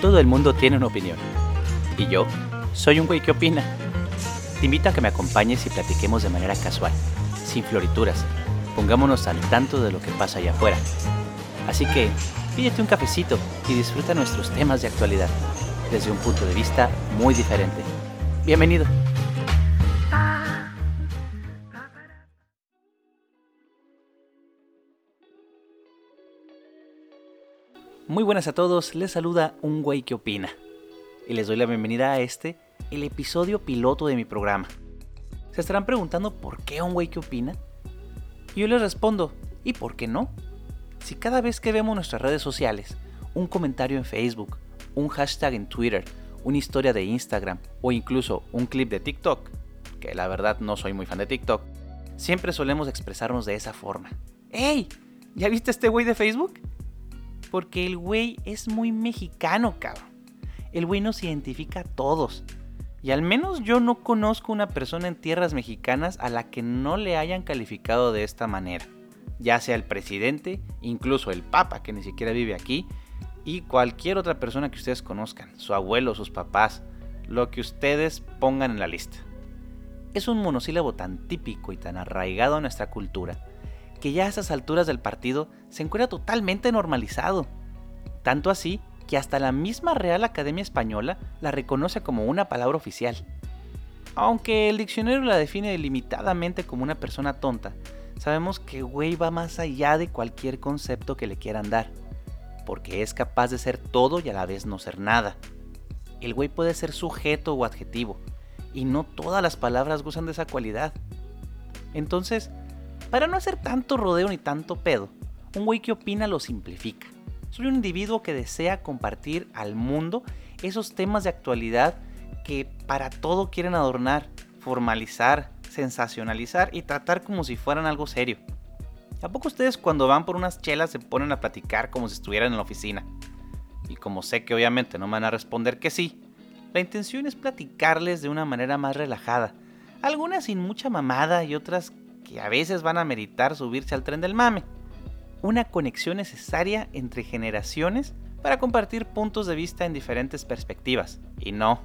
Todo el mundo tiene una opinión. Y yo soy un güey que opina. Te invito a que me acompañes y platiquemos de manera casual, sin florituras. Pongámonos al tanto de lo que pasa allá afuera. Así que pídete un cafecito y disfruta nuestros temas de actualidad desde un punto de vista muy diferente. Bienvenido. Muy buenas a todos, les saluda un güey que opina. Y les doy la bienvenida a este, el episodio piloto de mi programa. Se estarán preguntando por qué un güey que opina. Y yo les respondo, ¿y por qué no? Si cada vez que vemos nuestras redes sociales, un comentario en Facebook, un hashtag en Twitter, una historia de Instagram o incluso un clip de TikTok, que la verdad no soy muy fan de TikTok, siempre solemos expresarnos de esa forma. ¡Ey! ¿Ya viste este güey de Facebook? Porque el güey es muy mexicano, cabrón. El güey nos identifica a todos. Y al menos yo no conozco una persona en tierras mexicanas a la que no le hayan calificado de esta manera. Ya sea el presidente, incluso el papa que ni siquiera vive aquí, y cualquier otra persona que ustedes conozcan, su abuelo, sus papás, lo que ustedes pongan en la lista. Es un monosílabo tan típico y tan arraigado a nuestra cultura que ya a esas alturas del partido se encuentra totalmente normalizado. Tanto así que hasta la misma Real Academia Española la reconoce como una palabra oficial. Aunque el diccionario la define limitadamente como una persona tonta, sabemos que güey va más allá de cualquier concepto que le quieran dar, porque es capaz de ser todo y a la vez no ser nada. El güey puede ser sujeto o adjetivo, y no todas las palabras gozan de esa cualidad. Entonces, para no hacer tanto rodeo ni tanto pedo, un güey que opina lo simplifica. Soy un individuo que desea compartir al mundo esos temas de actualidad que para todo quieren adornar, formalizar, sensacionalizar y tratar como si fueran algo serio. ¿A poco ustedes cuando van por unas chelas se ponen a platicar como si estuvieran en la oficina? Y como sé que obviamente no me van a responder que sí, la intención es platicarles de una manera más relajada. Algunas sin mucha mamada y otras que a veces van a meritar subirse al tren del mame. Una conexión necesaria entre generaciones para compartir puntos de vista en diferentes perspectivas. Y no,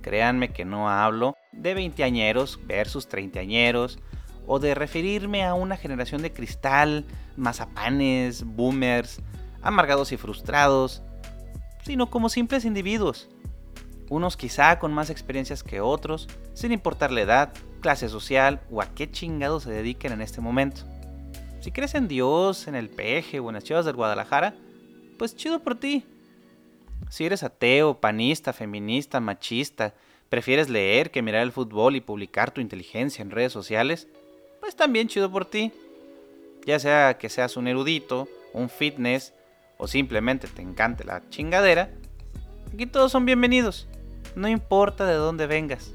créanme que no hablo de veinteañeros versus treintañeros, o de referirme a una generación de cristal, mazapanes, boomers, amargados y frustrados, sino como simples individuos. Unos quizá con más experiencias que otros, sin importar la edad, clase social o a qué chingados se dediquen en este momento. Si crees en Dios, en el peje o en las chivas del Guadalajara, pues chido por ti. Si eres ateo, panista, feminista, machista, prefieres leer que mirar el fútbol y publicar tu inteligencia en redes sociales, pues también chido por ti. Ya sea que seas un erudito, un fitness o simplemente te encante la chingadera, aquí todos son bienvenidos. No importa de dónde vengas.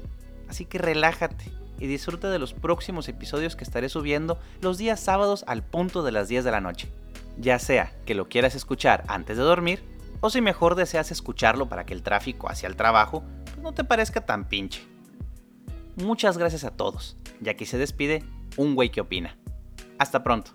Así que relájate y disfruta de los próximos episodios que estaré subiendo los días sábados al punto de las 10 de la noche. Ya sea que lo quieras escuchar antes de dormir, o si mejor deseas escucharlo para que el tráfico hacia el trabajo pues, no te parezca tan pinche. Muchas gracias a todos, y aquí se despide un güey que opina. Hasta pronto.